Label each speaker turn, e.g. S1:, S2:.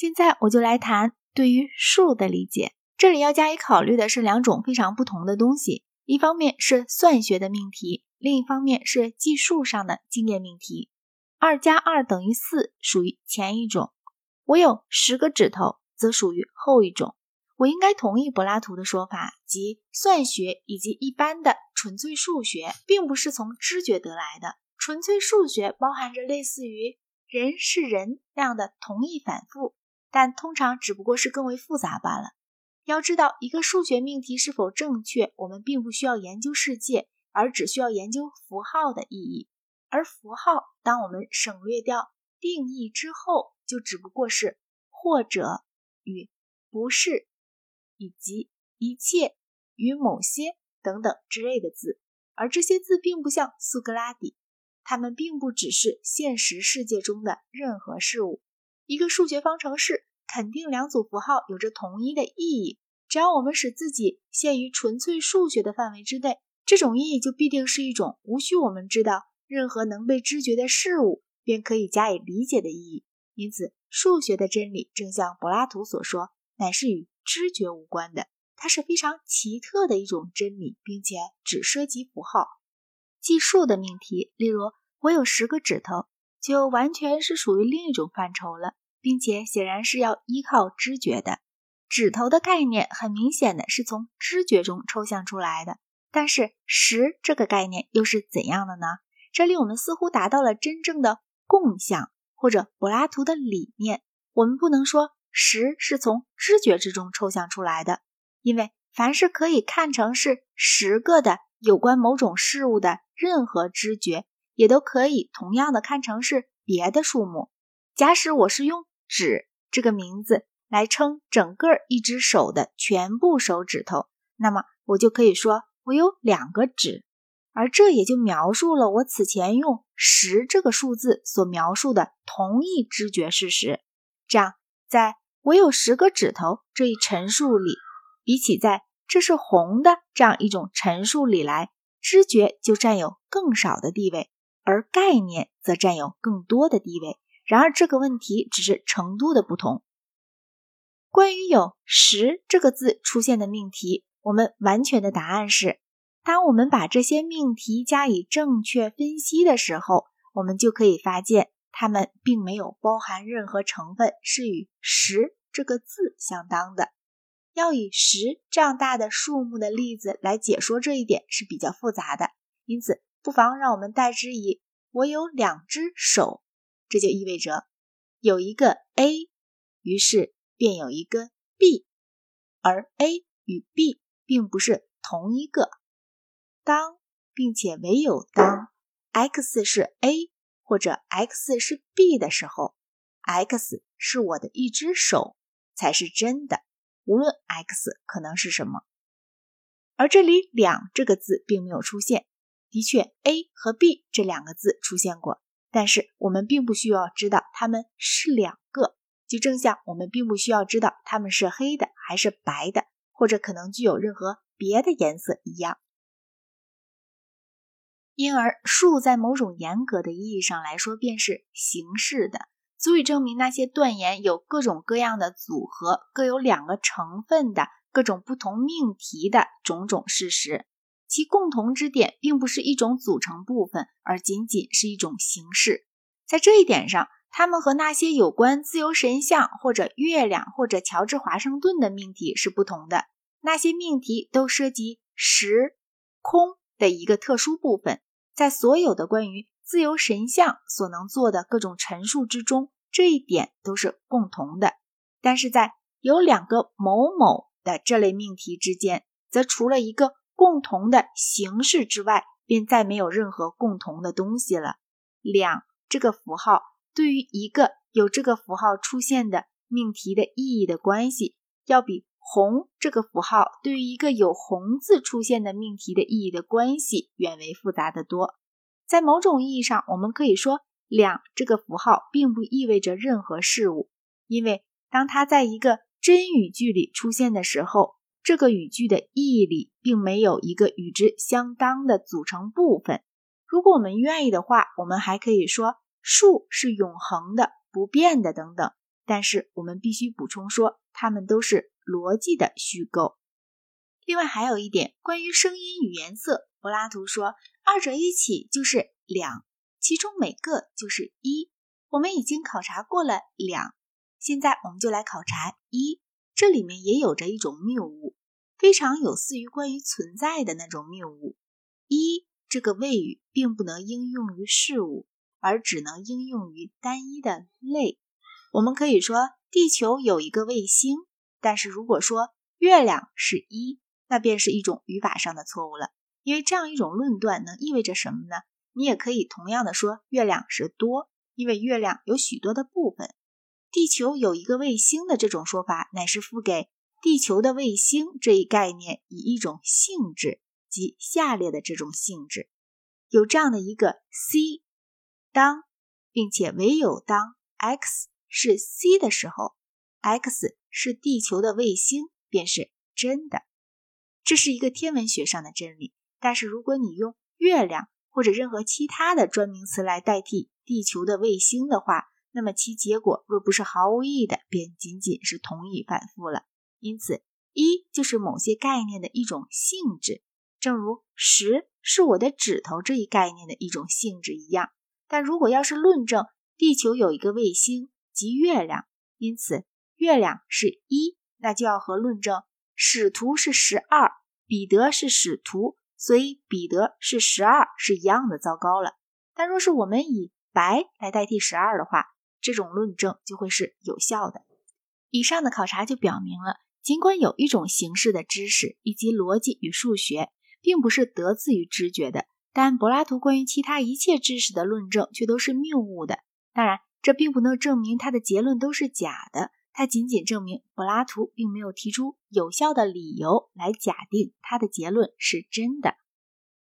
S1: 现在我就来谈对于数的理解。这里要加以考虑的是两种非常不同的东西，一方面是算学的命题，另一方面是计数上的经验命题。二加二等于四属于前一种，我有十个指头则属于后一种。我应该同意柏拉图的说法，即算学以及一般的纯粹数学并不是从知觉得来的。纯粹数学包含着类似于“人是人”那样的同义反复，但通常只不过是更为复杂罢了。要知道一个数学命题是否正确，我们并不需要研究世界，而只需要研究符号的意义。而符号，当我们省略掉定义之后，就只不过是或者与不是。以及一切与某些等等之类的字，而这些字并不像苏格拉底，它们并不只是现实世界中的任何事物。一个数学方程式肯定两组符号有着同一的意义，只要我们使自己限于纯粹数学的范围之内，这种意义就必定是一种无需我们知道任何能被知觉的事物便可以加以理解的意义。因此，数学的真理正像柏拉图所说，乃是与。知觉无关的，它是非常奇特的一种真理，并且只涉及符号计数的命题。例如，我有十个指头，就完全是属于另一种范畴了，并且显然是要依靠知觉的。指头的概念很明显的是从知觉中抽象出来的，但是十这个概念又是怎样的呢？这里我们似乎达到了真正的共享，或者柏拉图的理念。我们不能说。十是从知觉之中抽象出来的，因为凡是可以看成是十个的有关某种事物的任何知觉，也都可以同样的看成是别的数目。假使我是用“指”这个名字来称整个一只手的全部手指头，那么我就可以说我有两个指，而这也就描述了我此前用十这个数字所描述的同一知觉事实。这样，在我有十个指头这一陈述里，比起在这是红的这样一种陈述里来，知觉就占有更少的地位，而概念则占有更多的地位。然而这个问题只是程度的不同。关于有十这个字出现的命题，我们完全的答案是：当我们把这些命题加以正确分析的时候，我们就可以发现。它们并没有包含任何成分是与十这个字相当的。要以十这样大的数目的例子来解说这一点是比较复杂的，因此不妨让我们代之以“我有两只手”，这就意味着有一个 A，于是便有一个 B，而 A 与 B 并不是同一个。当并且唯有当 X 是 A。或者 x 是 b 的时候，x 是我的一只手才是真的，无论 x 可能是什么。而这里“两”这个字并没有出现。的确，a 和 b 这两个字出现过，但是我们并不需要知道它们是两个，就正像我们并不需要知道它们是黑的还是白的，或者可能具有任何别的颜色一样。因而，数在某种严格的意义上来说，便是形式的，足以证明那些断言有各种各样的组合、各有两个成分的各种不同命题的种种事实。其共同之点，并不是一种组成部分，而仅仅是一种形式。在这一点上，它们和那些有关自由神像或者月亮或者乔治华盛顿的命题是不同的。那些命题都涉及时空的一个特殊部分。在所有的关于自由神像所能做的各种陈述之中，这一点都是共同的。但是在有两个某某的这类命题之间，则除了一个共同的形式之外，便再没有任何共同的东西了。两这个符号对于一个有这个符号出现的命题的意义的关系，要比。红这个符号对于一个有红字出现的命题的意义的关系远为复杂的多。在某种意义上，我们可以说两这个符号并不意味着任何事物，因为当它在一个真语句里出现的时候，这个语句的意义里并没有一个与之相当的组成部分。如果我们愿意的话，我们还可以说数是永恒的、不变的等等。但是我们必须补充说，它们都是逻辑的虚构。另外还有一点，关于声音与颜色，柏拉图说，二者一起就是两，其中每个就是一。我们已经考察过了两，现在我们就来考察一。这里面也有着一种谬误，非常有似于关于存在的那种谬误。一这个谓语并不能应用于事物，而只能应用于单一的类。我们可以说地球有一个卫星，但是如果说月亮是一，那便是一种语法上的错误了。因为这样一种论断能意味着什么呢？你也可以同样的说月亮是多。因为月亮有许多的部分，地球有一个卫星的这种说法，乃是赋给地球的卫星这一概念以一种性质，即下列的这种性质。有这样的一个 C，当，并且唯有当 x 是 C 的时候，x 是地球的卫星便是真的。这是一个天文学上的真理。但是如果你用月亮或者任何其他的专名词来代替，地球的卫星的话，那么其结果若不是毫无意义的，便仅仅是同意反复了。因此，一就是某些概念的一种性质，正如十是我的指头这一概念的一种性质一样。但如果要是论证地球有一个卫星即月亮，因此月亮是一，那就要和论证使徒是十二，彼得是使徒，所以彼得是十二是一样的糟糕了。但若是我们以白来代替十二的话，这种论证就会是有效的。以上的考察就表明了，尽管有一种形式的知识以及逻辑与数学，并不是得自于知觉的，但柏拉图关于其他一切知识的论证却都是谬误的。当然，这并不能证明他的结论都是假的，它仅仅证明柏拉图并没有提出有效的理由来假定他的结论是真的。